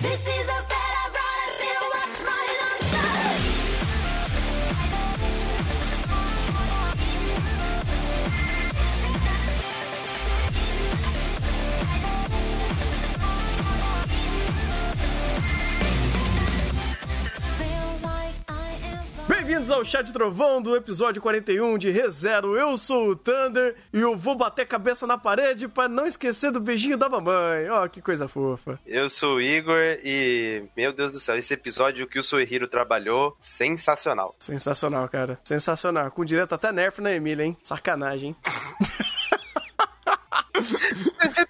This is Bem-vindos ao Chá de Trovão do episódio 41 de ReZero. Eu sou o Thunder e eu vou bater cabeça na parede pra não esquecer do beijinho da mamãe. Ó, que coisa fofa. Eu sou o Igor e, meu Deus do céu, esse episódio que o Suehiro trabalhou, sensacional. Sensacional, cara. Sensacional. Com direto até nerf na Emília, hein? Sacanagem, hein?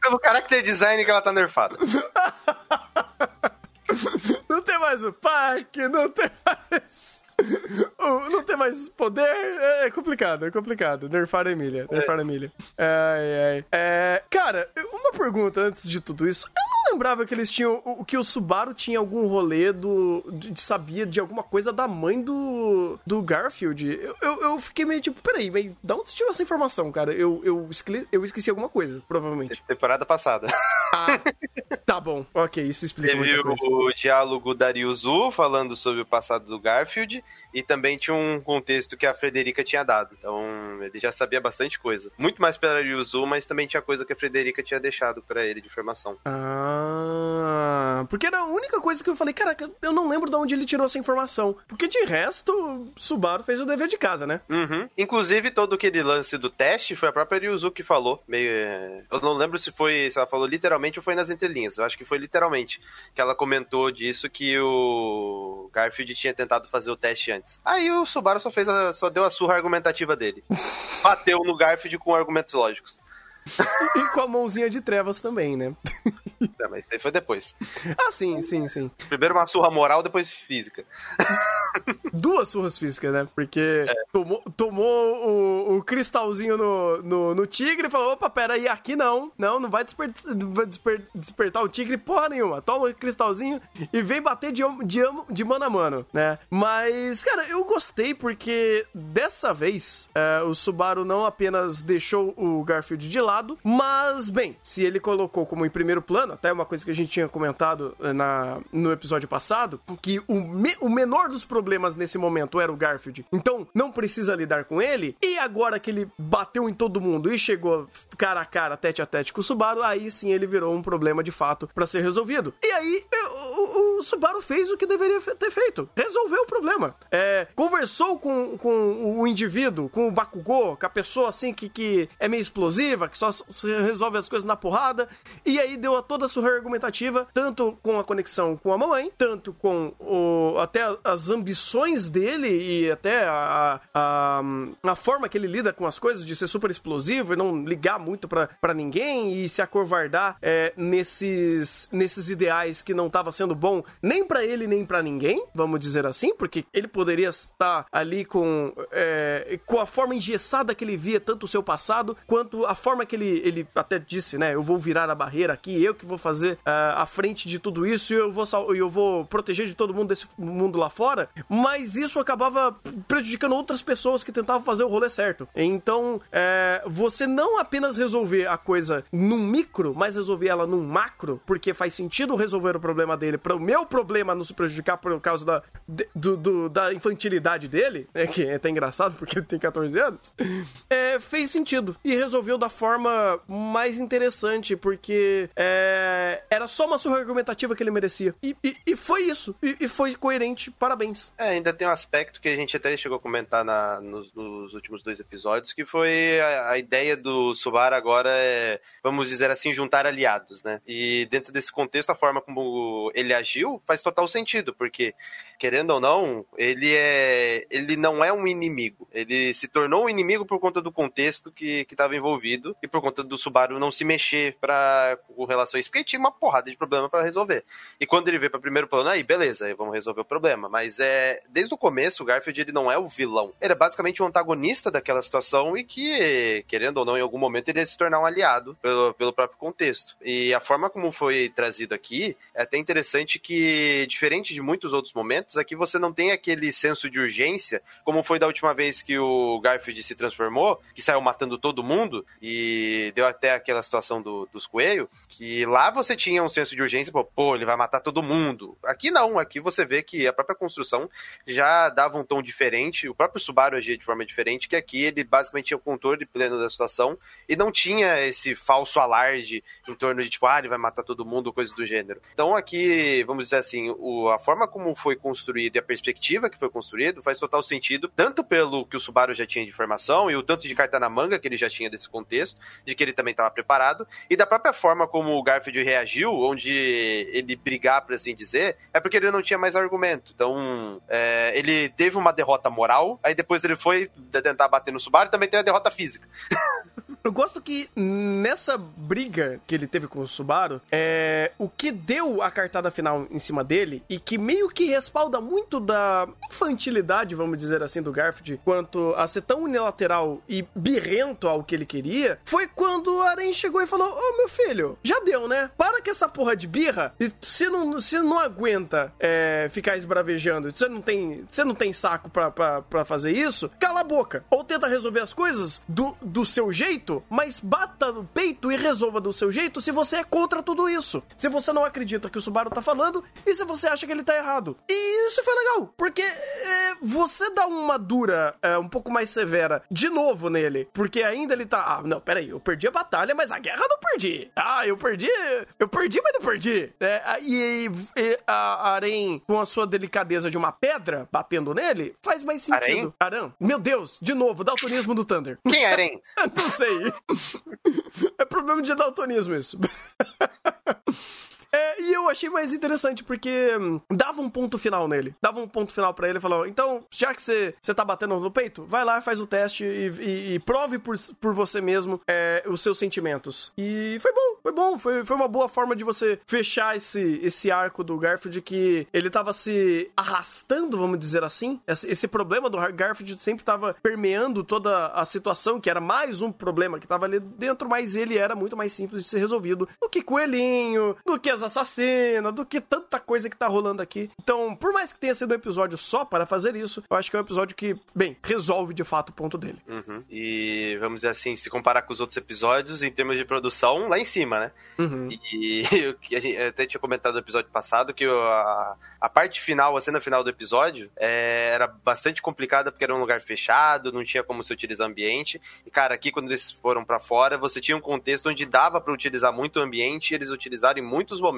Pelo character design que ela tá nerfada. Não tem mais o parque, não tem mais. Não tem mais poder. É é complicado, é complicado. Nerfar a Emília. Nerfar a Emília. Ai, ai. É, cara, uma pergunta antes de tudo isso. Eu não lembrava que eles tinham. o- Que o Subaru tinha algum rolê do. De, sabia de alguma coisa da mãe do. Do Garfield. Eu, eu, eu fiquei meio tipo, peraí, mas da onde você tirou essa informação, cara? Eu, eu, escle- eu esqueci alguma coisa, provavelmente. Temporada passada. Ah, tá bom. Ok, isso explica Teve muita coisa. o diálogo da Ryuzu falando sobre o passado do Garfield e também tinha um contexto que a Frederica tinha dado. Então ele já sabia bastante coisa. Muito mais pela Ryuzu, mas também tinha coisa que a Frederica tinha deixado pra ele de informação. Ah, porque era a única coisa que eu falei, caraca, eu não lembro de onde ele tirou essa informação. Porque de resto, Subaru fez o dever de casa, né? Uhum. Inclusive, todo aquele lance do teste foi a própria Ryuzu que falou. Meio, é, Eu não lembro se foi. Se ela falou literalmente ou foi nas entrelinhas. Eu acho que foi literalmente. Que ela comentou disso que o Garfield tinha tentado fazer o teste antes. Aí o Subaru só fez a- só deu a surra argumentativa dele. Bateu no Garfield com argumentos lógicos. E com a mãozinha de trevas também, né? É, mas isso aí foi depois. ah, sim, sim, sim. Primeiro uma surra moral, depois física. Duas surras físicas, né? Porque tomou, tomou o, o cristalzinho no, no, no tigre e falou: opa, pera aí, aqui não. Não, não vai, desper- desper- despertar o tigre porra nenhuma. Toma o cristalzinho e vem bater de, de, de mano a mano, né? Mas, cara, eu gostei porque dessa vez é, o Subaru não apenas deixou o Garfield de lado, mas, bem, se ele colocou como em primeiro plano, até uma coisa que a gente tinha comentado eh, na, no episódio passado, que o, me- o menor dos problemas nesse momento era o Garfield. Então, não precisa lidar com ele. E agora que ele bateu em todo mundo e chegou cara a cara, tete a tete com o Subaru, aí sim ele virou um problema de fato pra ser resolvido. E aí, o, o- o Subaru fez o que deveria ter feito. Resolveu o problema. É, conversou com, com o indivíduo, com o Bakugou, com a pessoa assim que, que é meio explosiva, que só resolve as coisas na porrada. E aí deu a toda a sua argumentativa, tanto com a conexão com a mamãe, tanto com o, até as ambições dele e até a, a, a forma que ele lida com as coisas, de ser super explosivo e não ligar muito pra ninguém e se acovardar é, nesses, nesses ideais que não tava sendo bom nem pra ele nem pra ninguém, vamos dizer assim, porque ele poderia estar ali com, é, com a forma engessada que ele via tanto o seu passado quanto a forma que ele, ele até disse, né? Eu vou virar a barreira aqui, eu que vou fazer ah, a frente de tudo isso e eu vou, eu vou proteger de todo mundo desse mundo lá fora. Mas isso acabava prejudicando outras pessoas que tentavam fazer o rolê certo. Então, é, você não apenas resolver a coisa num micro, mas resolver ela num macro, porque faz sentido resolver o problema dele para o meu problema não se prejudicar por causa da, do- do- da infantilidade dele, é que é até engraçado porque ele tem 14 anos, é, fez sentido. E resolveu da forma mais interessante, porque é, era só uma surra argumentativa que ele merecia. E, e- e foi isso. E, e foi coerente. Parabéns. É, ainda tem um aspecto que a gente até chegou a comentar na- nos, nos últimos dois episódios, que foi a, a ideia do Subaru agora é, vamos dizer assim, juntar aliados, né? E dentro desse contexto, a forma como ele agiu faz total sentido, porque, querendo ou não, ele é. ele não é um inimigo. Ele se tornou um inimigo por conta do contexto que estava envolvido e por conta do Subaru não se mexer para com relação a isso, porque tinha uma porrada de problema para resolver. E quando ele veio para primeiro plano, aí beleza, aí vamos resolver o problema. Mas é é, desde o começo, o Garfield ele não é o vilão. Ele é basicamente o antagonista daquela situação e que, querendo ou não, em algum momento ele ia se tornar um aliado pelo, pelo próprio contexto. E a forma como foi trazido aqui é até interessante que, diferente de muitos outros momentos, aqui você não tem aquele senso de urgência, como foi da última vez que o Garfield se transformou, que saiu matando todo mundo e deu até aquela situação do, dos coelhos, que lá você tinha um senso de urgência, pô, pô, ele vai matar todo mundo. Aqui não, aqui você vê que a própria construção já dava um tom diferente, o próprio Subaru agia de forma diferente, que aqui ele basicamente tinha o controle pleno da situação e não tinha esse falso alarde em torno de tipo, ah, ele vai matar todo mundo, coisas do gênero. Então aqui, vamos dizer assim, o, a forma como foi construído e a perspectiva que foi construído faz total sentido, tanto pelo que o Subaru já tinha de informação e o tanto de carta na manga que ele já tinha desse contexto, de que ele também estava preparado, e da própria forma como o Garfield reagiu, onde ele brigar, por assim dizer, é porque ele não tinha mais argumento. Então, é, ele teve uma derrota moral, aí depois ele foi tentar bater no Subaru e também teve a derrota física. Eu gosto que nessa briga que ele teve com o Subaru, é, o que deu a cartada final em cima dele e que meio que respalda muito da infantilidade, vamos dizer assim, do Garfield, quanto a ser tão unilateral e birrento ao que ele queria, foi quando o Aren chegou e falou: Ô meu filho, já deu, né? Para com essa porra de birra. E você não, você não aguenta é, ficar esbravejando, você não tem, você não tem saco pra, pra, pra fazer isso, cala a boca. Ou tenta resolver as coisas do, do seu jeito, mas bata no peito e resolva do seu jeito se você é contra tudo isso. Se você não acredita que o Subaru tá falando e se você acha que ele tá errado. E isso foi legal, porque é, você dá uma dura é, um pouco mais severa de novo nele, porque ainda ele tá. Ah, não, peraí, eu perdi a batalha, mas a guerra eu não perdi. Ah, eu perdi. Eu perdi, mas não perdi. É, e, e a Aren, com a sua delicadeza de uma pedra batendo nele, faz mais sentido. Aran? Meu Deus, de novo, daltonismo do Thunder. Quem é Aren? Não sei. É problema de daltonismo isso. É, e eu achei mais interessante porque hum, dava um ponto final nele. Dava um ponto final pra ele e falou: então, já que você tá batendo no peito, vai lá, faz o teste e, e- e prove por, por você mesmo é, os seus sentimentos. E foi bom, foi bom. Foi, foi uma boa forma de você fechar esse, esse arco do Garfield que ele tava se arrastando, vamos dizer assim. Esse, esse problema do Garfield sempre tava permeando toda a situação, que era mais um problema que tava ali dentro, mas ele era muito mais simples de ser resolvido do que coelhinho, do que as assassinas, do que tanta coisa que tá rolando aqui. Então, por mais que tenha sido um episódio só para fazer isso, eu acho que é um episódio que, bem, resolve de fato o ponto dele. Uhum. E vamos dizer assim, se comparar com os outros episódios, em termos de produção, lá em cima, né? Uhum. E a gente eu até tinha comentado no episódio passado que a, a parte final, a cena final do episódio, é, era bastante complicada porque era um lugar fechado, não tinha como se utilizar o ambiente. E, cara, aqui quando eles foram pra fora, você tinha um contexto onde dava pra utilizar muito o ambiente e eles utilizaram em muitos momentos.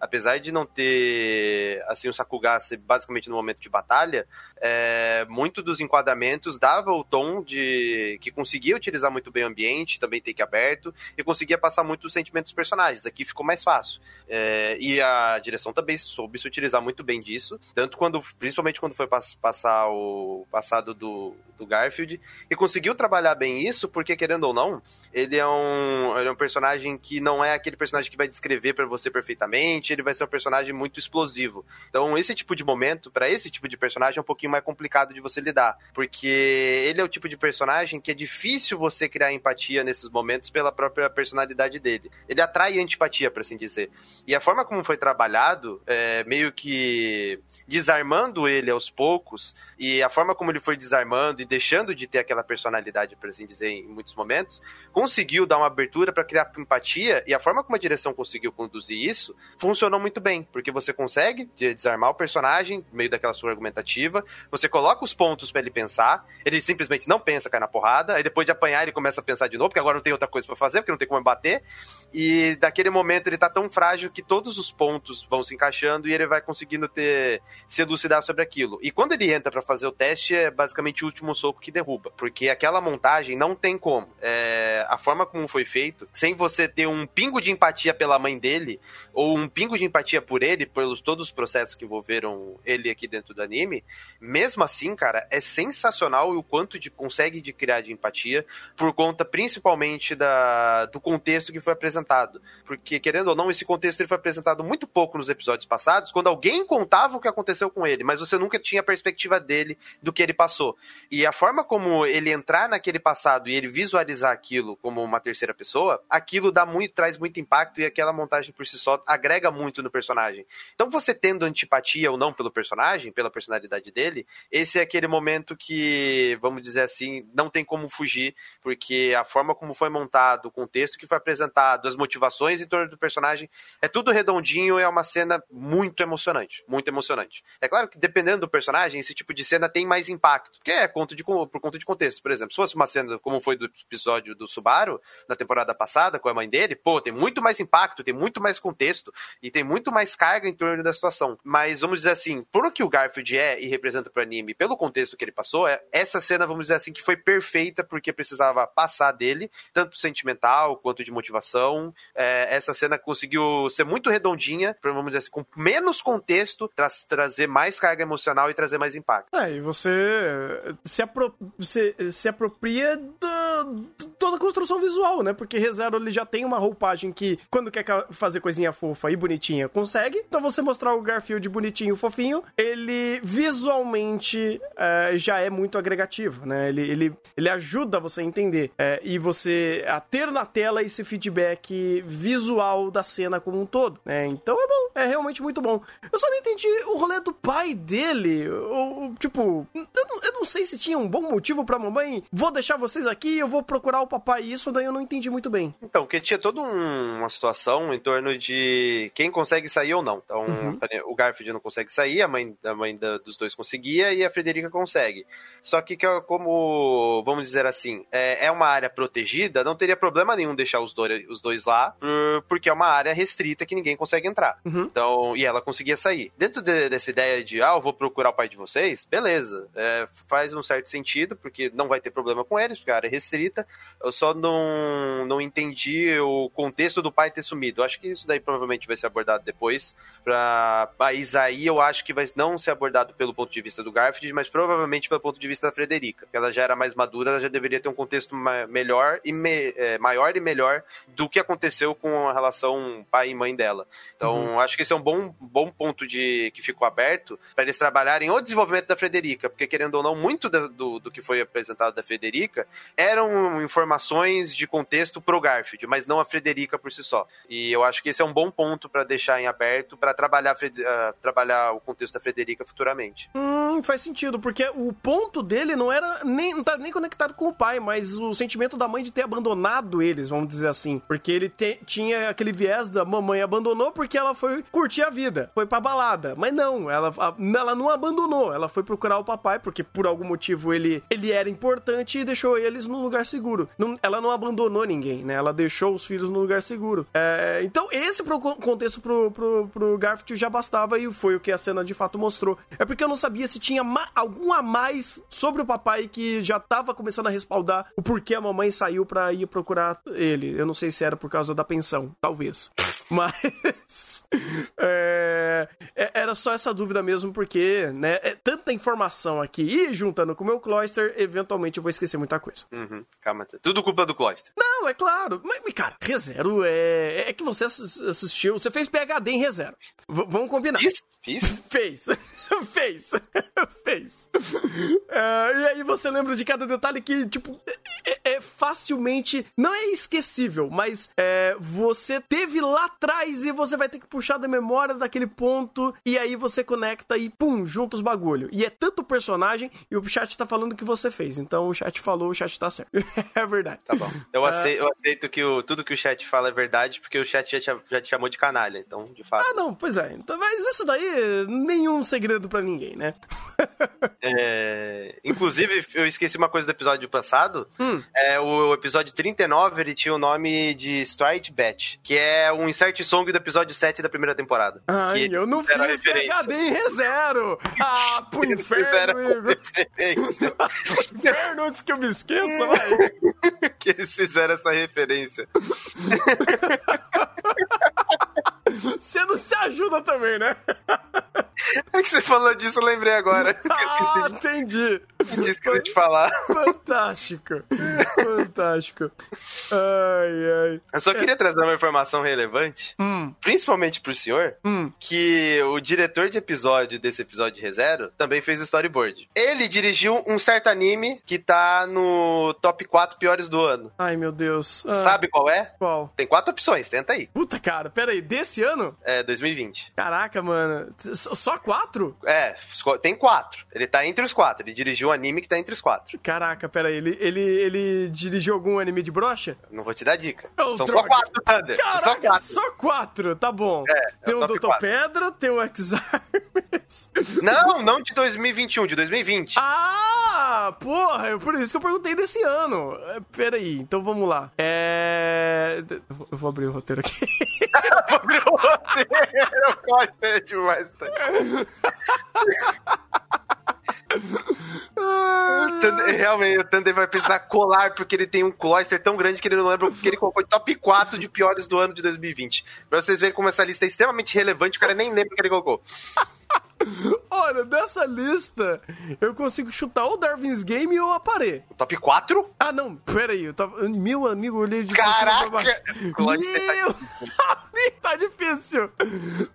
Apesar de não ter, assim, o Sakuga ser basicamente no momento de batalha, é, muito dos enquadramentos dava o tom de que conseguia utilizar muito bem o ambiente, também take aberto, e conseguia passar muito os sentimentos dos personagens. Aqui ficou mais fácil. É, e a direção também soube se utilizar muito bem disso, tanto quando, principalmente quando foi pass- passar o passado do, do Garfield, e conseguiu trabalhar bem isso, porque querendo ou não, ele é um, ele é um personagem que não é aquele personagem que vai descrever pra você perfeitamente, ele vai ser um personagem muito explosivo. Então, esse tipo de momento, pra esse tipo de personagem, é um pouquinho mais complicado de você lidar, porque ele é o tipo de personagem que é difícil você criar empatia nesses momentos pela própria personalidade dele. Ele atrai antipatia, por assim dizer. E a forma como foi trabalhado, é, meio que desarmando ele aos poucos, e a forma como ele foi desarmando e deixando de ter aquela personalidade, por assim dizer, em muitos momentos, conseguiu dar uma abertura para criar empatia, e a forma como a direção conseguiu conduzir isso funcionou muito bem, porque você consegue de- desarmar o personagem no meio daquela sua argumentativa, você coloca os pontos para ele pensar, ele simplesmente não pensa, cai na porrada, aí depois de apanhar ele começa a pensar de novo, porque agora não tem outra coisa para fazer, porque não tem como bater, e daquele momento ele tá tão frágil que todos os pontos vão se encaixando e ele vai conseguindo ter se elucidar sobre aquilo. E quando ele entra para fazer o teste, é basicamente o último soco que derruba, porque aquela montagem não tem como. É, a forma como foi feito, sem você ter um pingo de empatia pela mãe dele, ou um pingo de empatia por ele, pelos todos os processos que envolveram ele aqui dentro do anime, mesmo assim, cara, é sensacional o quanto de consegue de criar de empatia por conta principalmente da, do contexto que foi apresentado. Porque, querendo ou não, esse contexto ele foi apresentado muito pouco nos episódios passados, quando alguém contava o que aconteceu com ele, mas você nunca tinha a perspectiva dele do que ele passou. E a forma como ele entrar naquele passado e ele visualizar aquilo como uma terceira pessoa, aquilo dá muito, traz muito impacto e aquela montagem por si só agrega muito no personagem. Então, você tendo antipatia ou não pelo personagem, pela personalidade dele, esse é aquele momento que, vamos dizer assim, não tem como fugir, porque a forma como foi montado, o contexto que foi apresentado, as motivações em torno do personagem, é tudo redondinho, é uma cena muito emocionante, muito emocionante. É claro que dependendo do personagem, esse tipo de cena tem mais impacto, porque é de, por conta de contexto. Por exemplo, se fosse uma cena como foi do episódio do Subaru, na temporada passada, com a mãe dele, pô, tem muito mais impacto, tem muito mais contexto e tem muito mais carga em torno da situação. Mas vamos dizer assim, por que o Garfield é e representa pro anime, pelo contexto que ele passou, é, essa cena, vamos dizer assim, que foi perfeita porque precisava passar dele, tanto sentimental quanto de motivação. É, essa cena conseguiu ser muito redondinha, vamos dizer assim, com menos contexto, tra trazer mais carga emocional e trazer mais impacto. É, e você se, apro se, se apropria da, toda a construção visual, né? Porque ReZero ele já tem uma roupagem que, quando quer fazer coisinha fofa e bonitinha, consegue. Então você mostrar o Garfield bonitinho, fofinho, ele visualmente é, já é muito agregativo, né? Ele, ele, ele ajuda você a entender é, e você a ter na tela esse feedback visual da cena como um todo, né? Então é bom, é realmente muito bom. Eu só não entendi o rolê do pai dele, ou, tipo, eu não, eu não sei se tinha um bom motivo pra mamãe, vou deixar vocês aqui, eu vou procurar o papai, isso daí eu não entendi muito bem. Então, porque tinha toda um- uma situação em torno de quem consegue sair ou não. Então, Uhum. o Garfield não consegue sair, a mãe, a mãe da- dos dois conseguia e a Frederica consegue. Só que, como, vamos dizer assim, é, é uma área protegida, não teria problema nenhum deixar os dois, os dois lá, por- porque é uma área restrita que ninguém consegue entrar. Uhum. Então, e ela conseguia sair. Dentro de- dessa ideia de, ah, eu vou procurar o pai de vocês, beleza. É, faz um certo sentido, porque não vai ter problema com eles, porque a área é restrita. Eu só não, não entendi o contexto do pai ter sumido. Eu acho que isso daí provavelmente vai ser abordado depois. Pra... Mas aí eu acho que vai não ser abordado pelo ponto de vista do Garfield, mas provavelmente pelo ponto de vista da Frederica. Porque ela já era mais madura, ela já deveria ter um contexto ma- melhor e me- é, maior e melhor do que aconteceu com a relação pai e mãe dela. Então, acho que esse é um bom, bom ponto de que ficou aberto para eles trabalharem o desenvolvimento da Frederica, porque querendo ou não, muito da- do, do que foi apresentado da Frederica eram informações de contexto pro Garfield, mas não a Frederica por si só. E eu acho que esse é um bom ponto para deixar em aberto para trabalhar, ah, trabalhar o contexto da Frederica futuramente. Hum, faz sentido, porque o ponto dele não era nem, não tá nem conectado com o pai, mas o sentimento da mãe de ter abandonado eles, vamos dizer assim. Porque ele te- tinha aquele viés da mamãe abandonou porque ela foi curtir a vida, foi pra balada. Mas não, ela, ela não abandonou, ela foi procurar o papai, porque por algum motivo ele, ele era importante e deixou eles num lugar seguro. Não- ela não abandonou ninguém, né? Ela deixou os filhos no lugar seguro. É, então, esse pro con- contexto pro, pro, pro Garfield já bastava e foi o que a cena de fato mostrou. É porque eu não sabia se tinha algum a mais sobre o papai que já tava começando a respaldar o porquê a mamãe saiu pra ir procurar ele. Eu não sei se era por causa da pensão, talvez. Mas. é, é- era só essa dúvida mesmo, porque, né? É tanta informação aqui e juntando com o meu Cloyster, eventualmente eu vou esquecer muita coisa. Uhum, calma. Tudo culpa do Cloyster. Não, é claro. Mas, cara, ReZero é. É que você assistiu. Você fez PHD em ReZero. V vamos combinar. Fiz? Fiz? Fez. Fez. Fez. É, e aí você lembra de cada detalhe que, tipo, é, é facilmente. Não é esquecível, mas é, você teve lá atrás e você vai ter que puxar da memória daquele ponto. E aí você conecta e pum, junta os bagulho. E é tanto personagem e o chat tá falando que você fez. Então o chat falou, o chat tá certo. é verdade. Tá bom. Eu Ah. aceito, eu aceito que o, tudo que o chat fala é verdade, porque o chat já te, já te chamou de canalha. Então, de fato. Ah, não, pois é. Então, mas isso daí, nenhum segredo pra ninguém, né? É, Inclusive, eu esqueci uma coisa do episódio passado. Hum. É, o episódio 39, ele tinha o nome de Strike Bet, que é um insert song do episódio 7 da primeira temporada. Ai, eu não fiz referência. PHD em ReZero! Ah, pro inferno. Inferno antes que eu me esqueça, vai! que eles fizeram essa referência. Você não se ajuda também, né? É que você falou disso, eu lembrei agora. Ah, entendi. Eu esqueci de falar. Fantástico. Fantástico. Ai, ai. Eu só queria trazer uma informação relevante, Hum, principalmente pro senhor, hum. que o diretor de episódio desse episódio de ReZero também fez o storyboard. Ele dirigiu um certo anime que tá no top 4 piores do ano. Ai, meu Deus. Ah, Sabe qual é? Qual? Tem quatro opções, tenta aí. Puta, cara, pera aí, desse ano? É 2020. Caraca, mano. Só quatro? É, tem quatro. Ele tá entre os quatro. Ele dirigiu um anime que tá entre os quatro. Caraca, pera aí. Ele, ele, ele dirigiu algum anime de brocha? Não vou te dar dica. Ô, São droga. só quatro, Thunder. São só Caraca, quatro. só quatro, tá bom. É, é tem o o Doutor. Pedra, tem o X-Arms. Não, não de 2021, de 2020. Ah, porra, é por isso que eu perguntei desse ano. É, Pera aí, então vamos lá. É... Eu vou abrir o roteiro aqui. Vou abrir o roteiro. Corta demais. tá? Thunder- Realmente, o Thunder vai precisar colar porque ele tem um cluster tão grande que ele não lembra que ele colocou top 4 de piores do ano de 2020. Pra vocês verem como essa lista é extremamente relevante, o cara nem lembra o que ele colocou. Olha, dessa lista, eu consigo chutar ou Darwin's Game ou a Parê. Top 4? Ah, não, pera aí, eu tava... Meu amigo, eu olhei de. Caraca! Tá Meu amigo, tá difícil.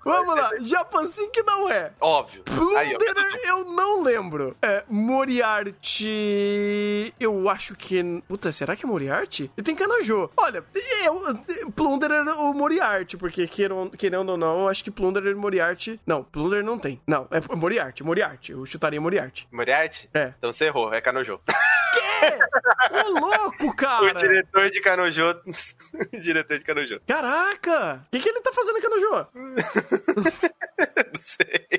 Vamos lá, Japan Sync não é. óbvio. Plunderer, eu não lembro. É, Moriarty. Eu acho que. Puta, será que é Moriarty? E tem Kanajô. Olha, eu, Plunderer ou Moriarty, porque querendo ou não, eu acho que Plunderer e Moriarty. Não, Plunderer não tem. Não, é Moriarty, Moriarty. Eu chutaria Moriarty. Moriarty? É. Então você errou, é Kanojo. Ô, louco, O cara! diretor de Kanojo. o diretor de Kanojo. Caraca! O que, que ele tá fazendo em Kanajô? Não sei.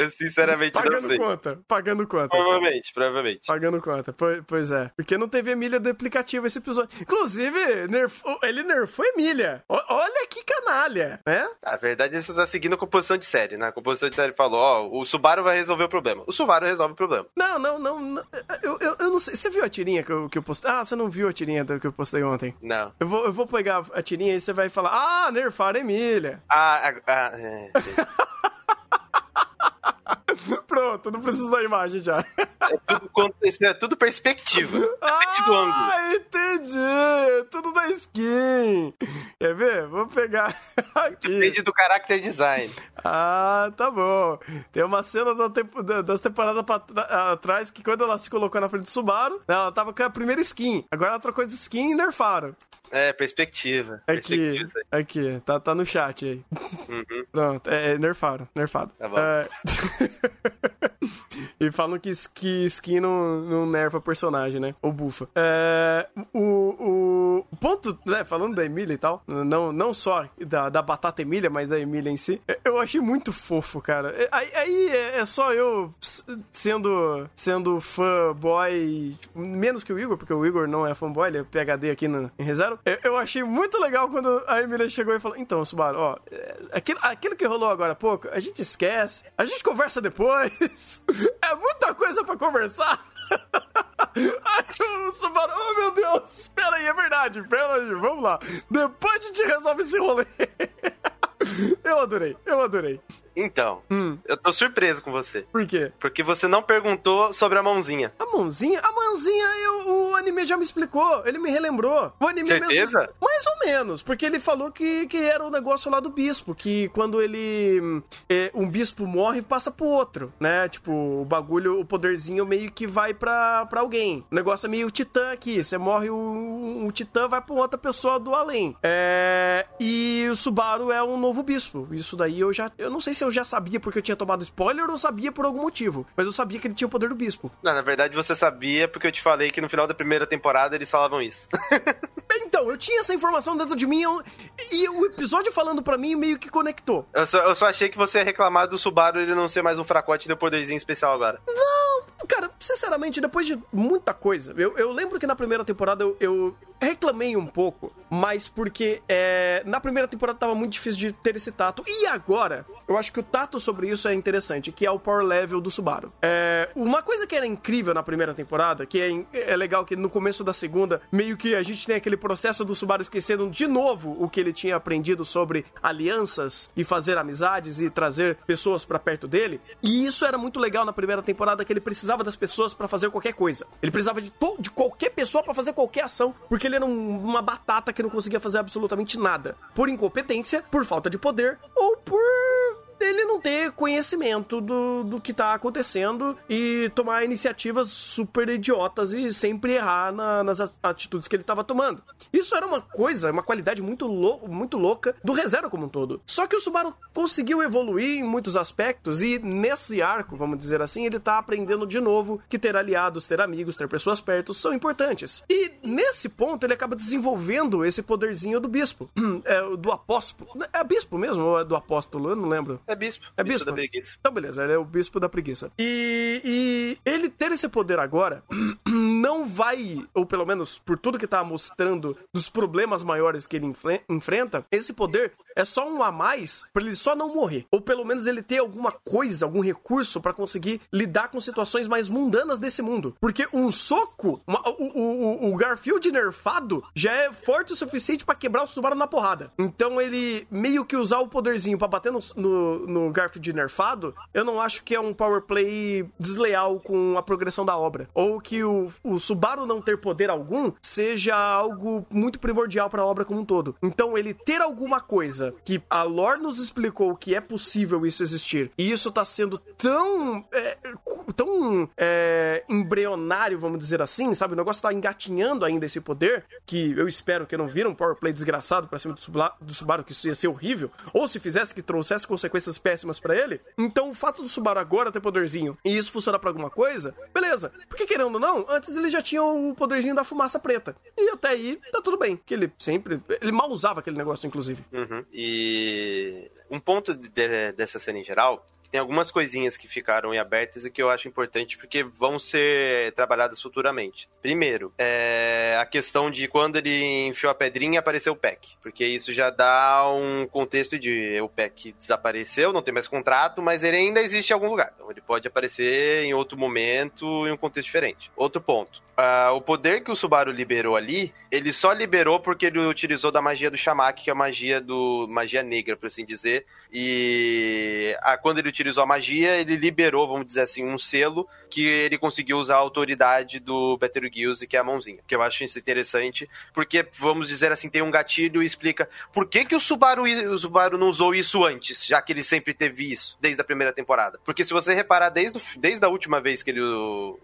Eu sinceramente não Pagando sei. conta. Pagando conta. Provavelmente, provavelmente. Pagando conta, pois, pois é. Porque não teve Emília do aplicativo esse episódio. Inclusive, nerfou- ele nerfou Emília. Olha que canalha, né? A verdade é que você tá seguindo a composição de série, né? A composição de série falou, ó, o Subaru vai resolver o problema. O Subaru resolve o problema. Não, não, não. não. Eu, eu, eu não sei. Você viu a tirinha que eu, que eu postei? Ah, você não viu a tirinha que eu postei ontem. Não. Eu vou, eu vou pegar a tirinha e você vai falar: Ah, nerfaram Emília. Ah, ah, ah é. Pronto, não preciso da imagem já. É tudo, é tudo perspectiva. Ângulo. Ah, entendi. Tudo da skin. Quer ver? Vou pegar aqui. Depende do character design. Ah, tá bom. Tem uma cena da tempo- da- das temporadas atrás que quando ela se colocou na frente do Subaru, ela tava com a primeira skin. Agora ela trocou de skin e nerfaram. É, perspectiva. Aqui, Perspectiva, aqui, tá, tá no chat aí. Uhum. Pronto, é, é nerfaram, nerfado. Tá bom. É. e falam que, que skin não, não nerfa personagem, né? Ou bufa. É, o, o ponto, né, falando da Emília e tal, não, não só da, da batata Emília, mas da Emília em si, é, eu achei muito fofo, cara. É, Aí, aí é, é só eu sendo, sendo fanboy, menos que o Igor, porque o Igor não é fanboy, ele é PHD aqui no, em ReZero. Eu, eu achei muito legal quando a Emília chegou e falou: Então, Subaru, ó, é, aquilo, aquilo que rolou agora há pouco, a gente esquece, a gente conversa depois. É muita coisa pra conversar. O Subaru, oh meu Deus, pera aí, é verdade, pera aí, vamos lá. Depois a gente resolve esse rolê. Eu adorei, eu adorei. Então, Hum. eu tô surpreso com você. Por quê? Porque você não perguntou sobre a mãozinha. A mãozinha? A mãozinha, eu, o anime já me explicou. Ele me relembrou. O anime Certeza? mesmo- mais ou menos. Porque ele falou que, que era o negócio lá do bispo. Que quando ele. é, um bispo morre, passa pro outro, né? Tipo, o bagulho, o poderzinho meio que vai pra, pra alguém. O negócio é meio titã aqui. Você morre, o, o titã vai pra outra pessoa do além. É. E o Subaru é um novo bispo. Isso daí eu já. Eu não sei se eu já sabia porque eu tinha tomado spoiler ou sabia por algum motivo. Mas eu sabia que ele tinha o poder do bispo. Não, na verdade você sabia porque eu te falei que no final da primeira temporada eles falavam isso. Então, eu tinha essa informação dentro de mim eu- e o episódio falando pra mim meio que conectou. Eu só, eu só achei que você ia reclamar do Subaru ele não ser mais um fracote e ter poderzinho especial agora. Cara, sinceramente, depois de muita coisa, eu, eu lembro que na primeira temporada eu, eu reclamei um pouco, mas porque é, na primeira temporada tava muito difícil de ter esse tato. E agora, eu acho que o tato sobre isso é interessante, que é o power level do Subaru. É, uma coisa que era incrível na primeira temporada, que é, é legal que no começo da segunda, meio que a gente tem aquele processo do Subaru esquecendo de novo o que ele tinha aprendido sobre alianças e fazer amizades e trazer pessoas pra perto dele. E isso era muito legal na primeira temporada, que ele precisava das pessoas pra fazer qualquer coisa. Ele precisava de, de qualquer pessoa pra fazer qualquer ação, porque ele era um- uma batata que não conseguia fazer absolutamente nada. Por incompetência, por falta de poder ou por ele não ter conhecimento do, do que tá acontecendo e tomar iniciativas super idiotas e sempre errar na- nas atitudes que ele tava tomando. Isso era uma coisa, uma qualidade muito, lou- muito louca do ReZero como um todo. Só que o Subaru conseguiu evoluir em muitos aspectos e nesse arco, vamos dizer assim, ele tá aprendendo de novo que ter aliados, ter amigos, ter pessoas perto são importantes. E nesse ponto ele acaba desenvolvendo esse poderzinho do bispo, é, do apóstolo. É bispo mesmo ou é do apóstolo? Eu não lembro. É bispo. É bispo? da preguiça. Então, beleza, ele é o bispo da preguiça. E, e ele ter esse poder agora não vai, ou pelo menos por tudo que tá mostrando dos problemas maiores que ele enfre- enfrenta, esse poder é só um a mais pra ele só não morrer. Ou pelo menos ele ter alguma coisa, algum recurso pra conseguir lidar com situações mais mundanas desse mundo. Porque um soco, uma- o, o, o- Garfield nerfado já é forte o suficiente pra quebrar o Subaru na porrada. Então ele meio que usar o poderzinho pra bater no, no, no Garfield nerfado, eu não acho que é um power play desleal com a progressão da obra. Ou que o, o Subaru não ter poder algum seja algo muito primordial pra obra como um todo. Então ele ter alguma coisa que a lore nos explicou que é possível isso existir, e isso tá sendo tão é, tão é, embrionário, vamos dizer assim, sabe? O negócio tá engatinhando ainda esse poder, que eu espero que não vira um power play desgraçado pra cima do, Subla- do Subaru, que isso ia ser horrível, ou se fizesse que trouxesse consequências péssimas pra ele. Então o fato do Subaru agora ter poderzinho e isso funcionar pra alguma coisa, beleza. Porque querendo ou não, antes ele já tinha o poderzinho da fumaça preta. E até aí tá tudo bem, que ele sempre, ele mal usava aquele negócio inclusive. Uhum. E um ponto de- dessa cena em geral, tem algumas coisinhas que ficaram em abertas e que eu acho importante porque vão ser trabalhadas futuramente. Primeiro, é a questão de quando ele enfiou a pedrinha apareceu o Peck, porque isso já dá um contexto de o Peck desapareceu, não tem mais contrato, mas ele ainda existe em algum lugar. Então ele pode aparecer em outro momento, em um contexto diferente. Outro ponto. ah, o poder que o Subaru liberou ali, ele só liberou porque ele utilizou da magia do Shamak, que é a magia do magia negra, por assim dizer. E ah, quando ele utilizou a magia, ele liberou, vamos dizer assim, um selo que ele conseguiu usar a autoridade do Betelgeuse, que é a mãozinha. Que eu acho isso interessante, porque vamos dizer assim, tem um gatilho e explica por que que o Subaru, o Subaru não usou isso antes, já que ele sempre teve isso desde a primeira temporada. Porque se você reparar desde, desde a última vez que ele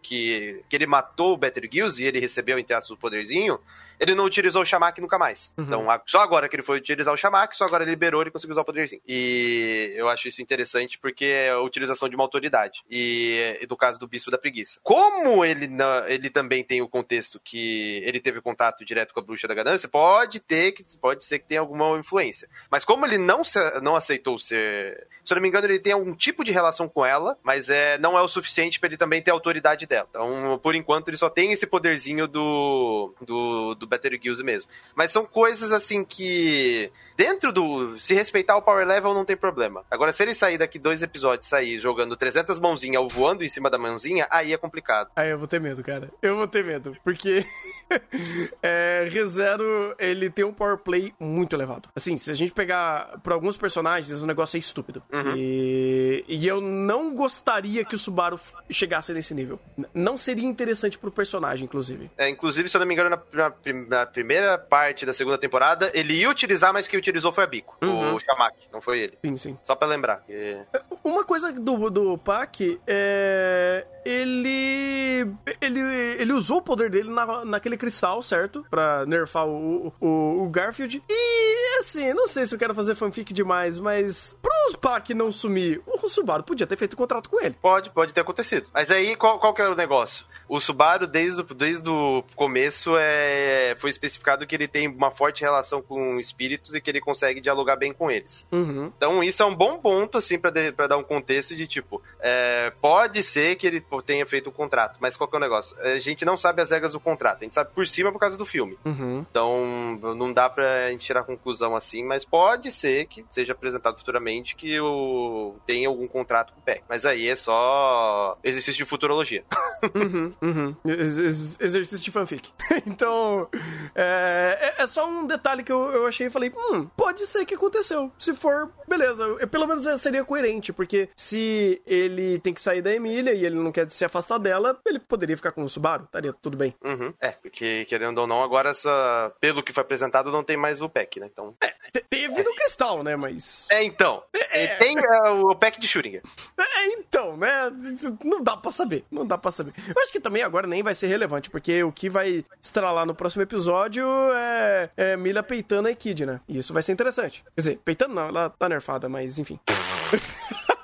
que, que ele matou o Betelgeuse e ele recebeu entre aspas o poderzinho, ele não utilizou o Shamak nunca mais. Então, a- só agora que ele foi utilizar o Shamak, só agora ele liberou e conseguiu usar o poderzinho. E eu acho isso interessante porque é a utilização de uma autoridade. E, e do caso do Bispo da Preguiça. Como ele, ele também tem o contexto que ele teve contato direto com a Bruxa da Ganância, pode ter que pode ser que tenha alguma influência. Mas como ele não, se- não aceitou ser. Se eu não me engano, ele tem algum tipo de relação com ela, mas é, não é o suficiente para ele também ter a autoridade dela. Então, por enquanto, ele só tem esse poderzinho do, do, do Betelgeuse mesmo. Mas são coisas assim que. Dentro do. Se respeitar o power level, não tem problema. Agora, se ele sair daqui dois episódios sair jogando 300 mãozinhas ou voando em cima da mãozinha, aí é complicado. Aí eu vou ter medo, cara. Eu vou ter medo. Porque é, ReZero, ele tem um power play muito elevado. Assim, se a gente pegar por alguns personagens, o negócio é estúpido. E, e eu não gostaria que o Subaru chegasse nesse nível. Não seria interessante pro personagem, inclusive. É, inclusive, se eu não me engano, na, na na primeira parte da segunda temporada, ele ia utilizar, mas quem utilizou foi a Bico. O Shamak, não foi ele. Sim, sim. Só pra lembrar. que- Uma coisa do, do Pac é. Ele. Ele, ele usou o poder dele na, naquele cristal, certo? Pra nerfar o, o, o Garfield. E assim, não sei se eu quero fazer fanfic demais, mas pro Pac não sumir, o Subaru podia ter feito um contrato com ele. Pode, pode ter acontecido. Mas aí, qual, qual que era o negócio? O Subaru, desde o, desde o começo, é, foi especificado que ele tem uma forte relação com espíritos e que ele consegue dialogar bem com eles. Uhum. Então, isso é um bom ponto, assim, pra dar um contexto de tipo, é, pode ser que ele tenha feito o contrato. Mas qual que é o negócio? A gente não sabe as regras do contrato, a gente sabe por cima por causa do filme. Uhum. Então, não dá pra gente tirar conclusão assim, mas pode ser que seja apresentado futuramente que o... tenha algum contrato com o PEC. Mas aí é só exercício de futurologia. Uhum, uhum. Ex- ex- exercício de fanfic. então, é, é- é só um detalhe que eu, eu achei e falei, hum, pode ser que aconteceu. Se for, beleza. Eu- pelo menos seria coerente, porque se ele tem que sair da Emília e ele não quer se afastar dela, ele poderia ficar com o Subaru, estaria tudo bem. Uhum. É, porque querendo ou não, agora essa... pelo que foi apresentado, não tem mais o PEC, né? Então. Te- Teve no Cristal, né, mas... É, então. Tem é, o PEC de Schrödinger. É, então, né? Não dá pra saber. Não dá pra saber. Eu acho que também agora nem vai ser relevante, porque o que vai estralar no próximo episódio é, é Mila peitando a Echidna. E isso vai ser interessante. Quer dizer, peitando não, ela tá nerfada, mas enfim.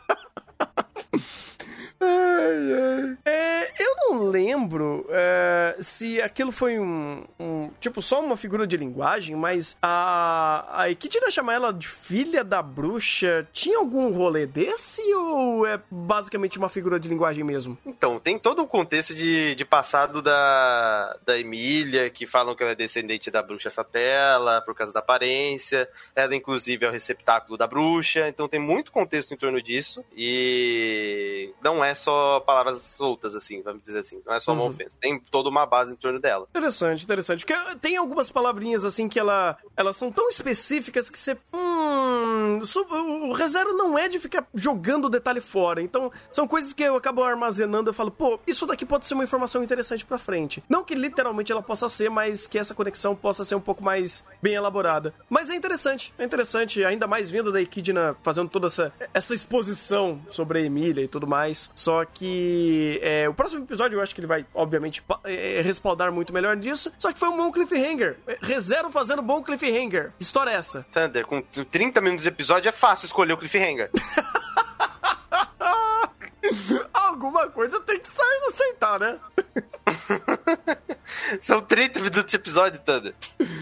Ai, ai. É, eu não lembro é, se aquilo foi um, um- Tipo, só uma figura de linguagem, mas a. A Echidna chamar ela de filha da bruxa tinha algum rolê desse ou é basicamente uma figura de linguagem mesmo? Então, tem todo um contexto de, de passado da, da Emília, que falam que ela é descendente da bruxa Satela, por causa da aparência. Ela, inclusive, é o receptáculo da bruxa. Então, tem muito contexto em torno disso. E não é só palavras soltas, assim, vamos dizer assim. Não é só uma Uhum. ofensa. Tem toda uma base em torno dela. Interessante, interessante. Porque tem algumas palavrinhas assim que ela, elas são tão específicas que você. Hum. O ReZero não é de ficar jogando o detalhe fora. Então, são coisas que eu acabo armazenando. Eu falo, pô, isso daqui pode ser uma informação interessante pra frente. Não que literalmente ela possa ser, mas que essa conexão possa ser um pouco mais bem elaborada. Mas é interessante, é interessante, ainda mais vindo da Echidna fazendo toda essa, essa exposição sobre a Emília e tudo mais. Só que é, o próximo episódio eu acho que ele vai, obviamente, pa- é, respaldar muito melhor disso. Só que foi um bom cliffhanger. É, ReZero fazendo bom cliffhanger. História é essa? Thunder, com 30 minutos de episódio é fácil escolher o cliffhanger. Alguma coisa tem que sair acertar, né? São 30 minutos de episódio, Thunder.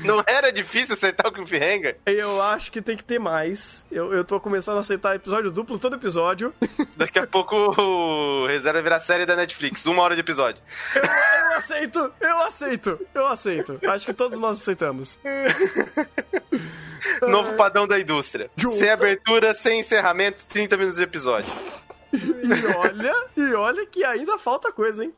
Não era difícil acertar o cliffhanger? Eu acho que tem que ter mais. Eu, eu tô começando a aceitar episódio duplo todo episódio. Daqui a pouco o Reserva virar série da Netflix, uma hora de episódio. Eu, eu aceito, eu aceito, eu aceito. Acho que todos nós aceitamos. Novo padrão da indústria. Justo. Sem abertura, sem encerramento, 30 minutos de episódio. E olha, e olha que ainda falta coisa, hein?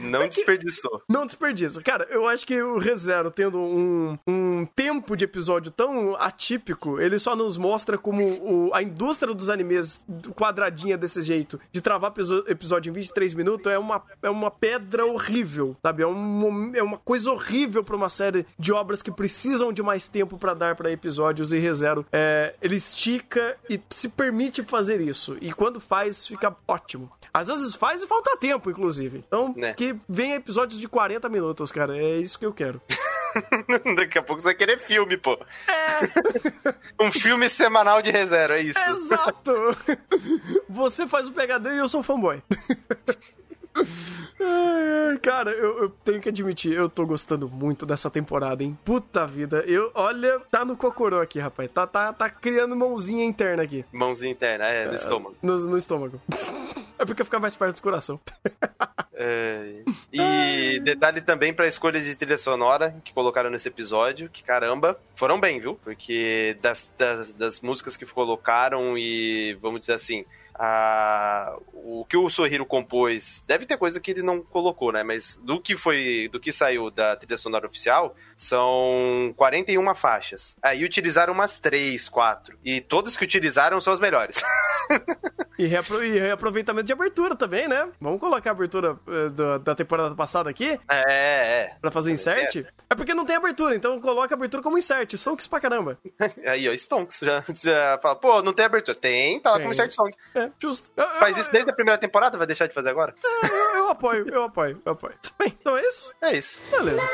Não desperdiçou. Não desperdiça. Cara, eu acho que o ReZero tendo um, um tempo de episódio tão atípico, ele só nos mostra como o- a indústria dos animes quadradinha desse jeito, de travar episódio em 23 minutos, é uma, é uma pedra horrível, sabe? É, um, é uma coisa horrível pra uma série de obras que precisam de mais tempo pra dar pra episódios e ReZero. É, ele estica e se permite fazer isso. E quando faz, fica ótimo. Às vezes faz e falta tempo, inclusive. Então, Né. Que venha episódios de 40 minutos, cara. É isso que eu quero. Daqui a pouco você vai querer filme, pô. É, Um filme semanal de reserva, é isso. exato! Você faz o PHD e eu sou fanboy. Cara, eu, eu tenho que admitir, eu tô gostando muito dessa temporada, hein? Puta vida, eu, olha, tá no cocorô aqui, rapaz. Tá, tá, tá criando mãozinha interna aqui, Mãozinha interna, é, no estômago. no, no estômago. É porque fica mais perto do coração. É, E detalhe também pra escolha de trilha sonora que colocaram nesse episódio, que caramba, foram bem, viu? Porque das, das, das músicas que colocaram e, vamos dizer assim, a, o que o Sorriro compôs, deve ter coisa que ele não colocou, né? Mas do que foi, do que saiu da trilha sonora oficial, são 41 faixas. Aí utilizaram umas 3, 4. E todas que utilizaram são as melhores. E, reapro- e reaproveitamento de abertura também, né? Vamos colocar a abertura eh, da- da temporada passada aqui? é, é. Pra fazer insert? É porque não tem abertura, então coloca a abertura como insert. Stonks pra caramba. Aí, ó, Stonks já, já fala, pô, não tem abertura. Tem, tá lá Tem. como insert song. É, Justo. Eu, Faz isso desde eu, a primeira temporada, vai deixar de fazer agora? É, eu, apoio, eu apoio, eu apoio. Bem, então é isso? É isso. Beleza.